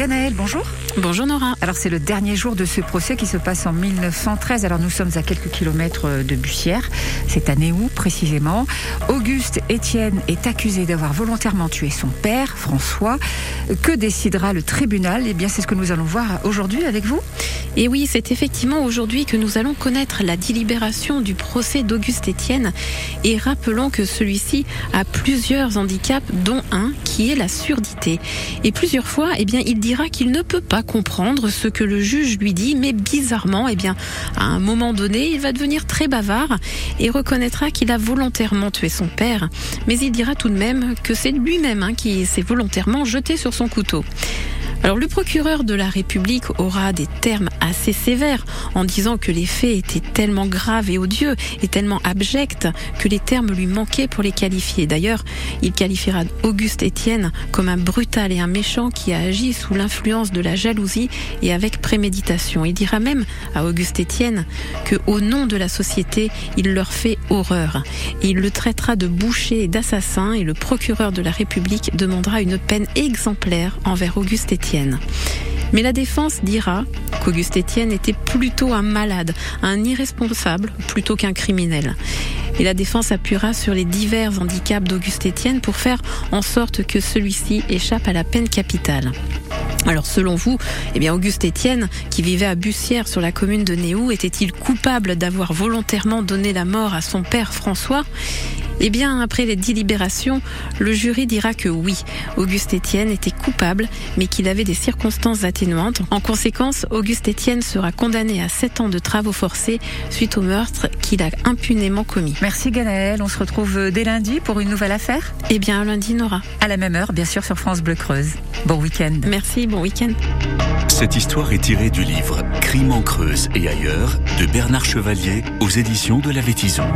Ganaël, bonjour. Bonjour Nora. Alors c'est le dernier jour de ce procès qui se passe en 1913. Alors nous sommes à quelques kilomètres euh, de Bussière. C'est à Néou précisément. Auguste Étienne est accusé d'avoir volontairement tué son père, François. Que décidera le tribunal? Eh bien c'est ce que nous allons voir aujourd'hui avec vous. Et oui, c'est effectivement aujourd'hui que nous allons connaître la délibération du procès d'Auguste Étienne. Et rappelons que celui-ci a plusieurs handicaps, dont un qui est la surdité. Et plusieurs fois, eh bien, il dira qu'il ne peut pas comprendre ce que le juge lui dit, mais bizarrement, eh bien, à un moment donné, il va devenir très bavard et reconnaîtra qu'il a volontairement tué son père. Mais il dira tout de même que c'est lui-même hein, qui s'est volontairement jeté sur son couteau. Alors le procureur de la République aura des termes assez sévères en disant que les faits étaient tellement graves et odieux et tellement abjects que les termes lui manquaient pour les qualifier. D'ailleurs, il qualifiera Auguste Étienne comme un brutal et un méchant qui a agi sous l'influence de la jalousie et avec préméditation. Il dira même à Auguste Étienne que au nom de la société, il leur fait horreur. Et il le traitera de boucher et d'assassin et le procureur de la République demandera une peine exemplaire envers Auguste Mais la défense dira qu'Auguste Étienne était plutôt un malade, un irresponsable plutôt qu'un criminel. Et la défense appuiera sur les divers handicaps d'Auguste Étienne pour faire en sorte que celui-ci échappe à la peine capitale. Alors selon vous, eh bien Auguste Étienne, qui vivait à Bussière sur la commune de Néou, était-il coupable d'avoir volontairement donné la mort à son père François? Eh bien, après les délibérations, le jury dira que oui, Auguste Étienne était coupable, mais qu'il avait des circonstances atténuantes. En conséquence, Auguste Étienne sera condamné à 7 ans de travaux forcés suite au meurtre qu'il a impunément commis. Merci Ganaël, on se retrouve dès lundi pour une nouvelle affaire Eh bien, lundi, Nora. À la même heure, bien sûr, sur France Bleu Creuse. Bon week-end. Merci, bon week-end. Cette histoire est tirée du livre Crime en Creuse et ailleurs de Bernard Chevalier aux éditions de la Vétison.